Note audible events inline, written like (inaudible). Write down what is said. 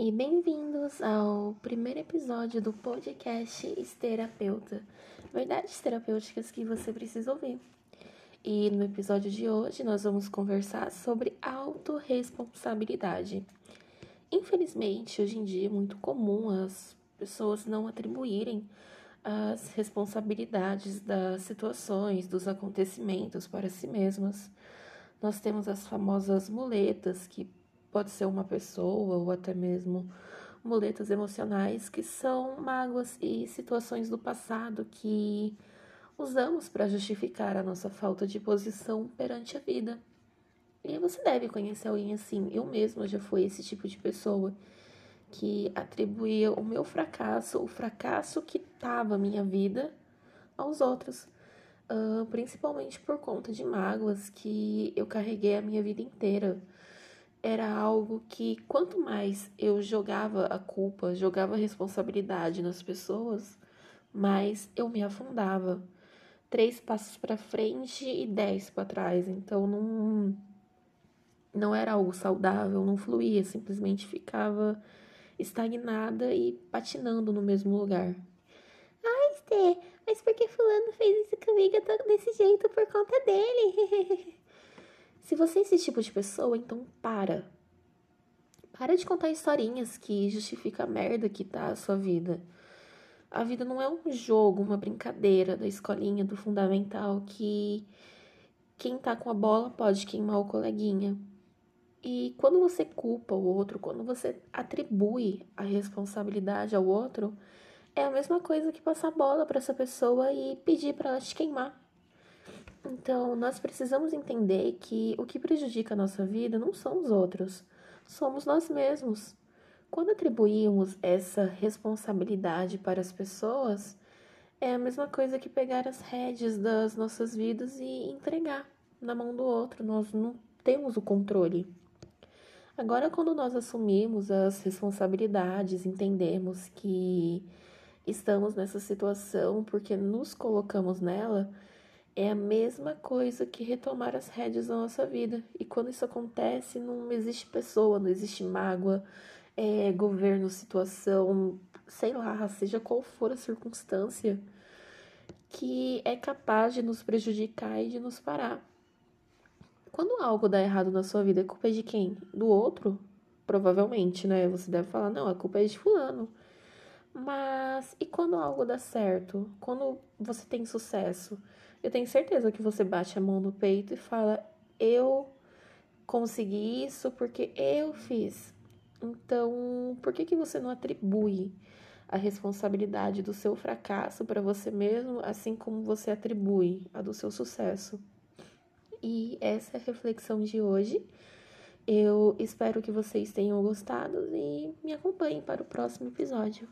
e bem-vindos ao primeiro episódio do podcast Esterapeuta. Verdades terapêuticas que você precisa ouvir. E no episódio de hoje nós vamos conversar sobre autorresponsabilidade. Infelizmente, hoje em dia é muito comum as pessoas não atribuírem as responsabilidades das situações, dos acontecimentos para si mesmas. Nós temos as famosas muletas que pode ser uma pessoa ou até mesmo muletas emocionais, que são mágoas e situações do passado que usamos para justificar a nossa falta de posição perante a vida. E você deve conhecer alguém assim. Eu mesma já fui esse tipo de pessoa que atribuía o meu fracasso, o fracasso que estava a minha vida, aos outros. Uh, principalmente por conta de mágoas que eu carreguei a minha vida inteira era algo que quanto mais eu jogava a culpa, jogava a responsabilidade nas pessoas, mais eu me afundava. Três passos para frente e dez para trás. Então não não era algo saudável, não fluía, simplesmente ficava estagnada e patinando no mesmo lugar. Ai, Estê, mas por que fulano fez isso comigo? Desse jeito por conta dele. (laughs) Se você é esse tipo de pessoa, então para. Para de contar historinhas que justificam a merda que tá a sua vida. A vida não é um jogo, uma brincadeira da escolinha, do fundamental, que quem tá com a bola pode queimar o coleguinha. E quando você culpa o outro, quando você atribui a responsabilidade ao outro, é a mesma coisa que passar a bola para essa pessoa e pedir para ela te queimar. Então, nós precisamos entender que o que prejudica a nossa vida não são os outros, somos nós mesmos. Quando atribuímos essa responsabilidade para as pessoas, é a mesma coisa que pegar as rédeas das nossas vidas e entregar na mão do outro. Nós não temos o controle. Agora, quando nós assumimos as responsabilidades, entendemos que estamos nessa situação porque nos colocamos nela, é a mesma coisa que retomar as rédeas da nossa vida. E quando isso acontece, não existe pessoa, não existe mágoa, é, governo, situação, sei lá, seja qual for a circunstância, que é capaz de nos prejudicar e de nos parar. Quando algo dá errado na sua vida, a culpa é de quem? Do outro? Provavelmente, né? Você deve falar, não, a culpa é de fulano. Mas e quando algo dá certo? Quando você tem sucesso? Eu tenho certeza que você bate a mão no peito e fala: Eu consegui isso porque eu fiz. Então, por que, que você não atribui a responsabilidade do seu fracasso para você mesmo, assim como você atribui a do seu sucesso? E essa é a reflexão de hoje. Eu espero que vocês tenham gostado e me acompanhem para o próximo episódio.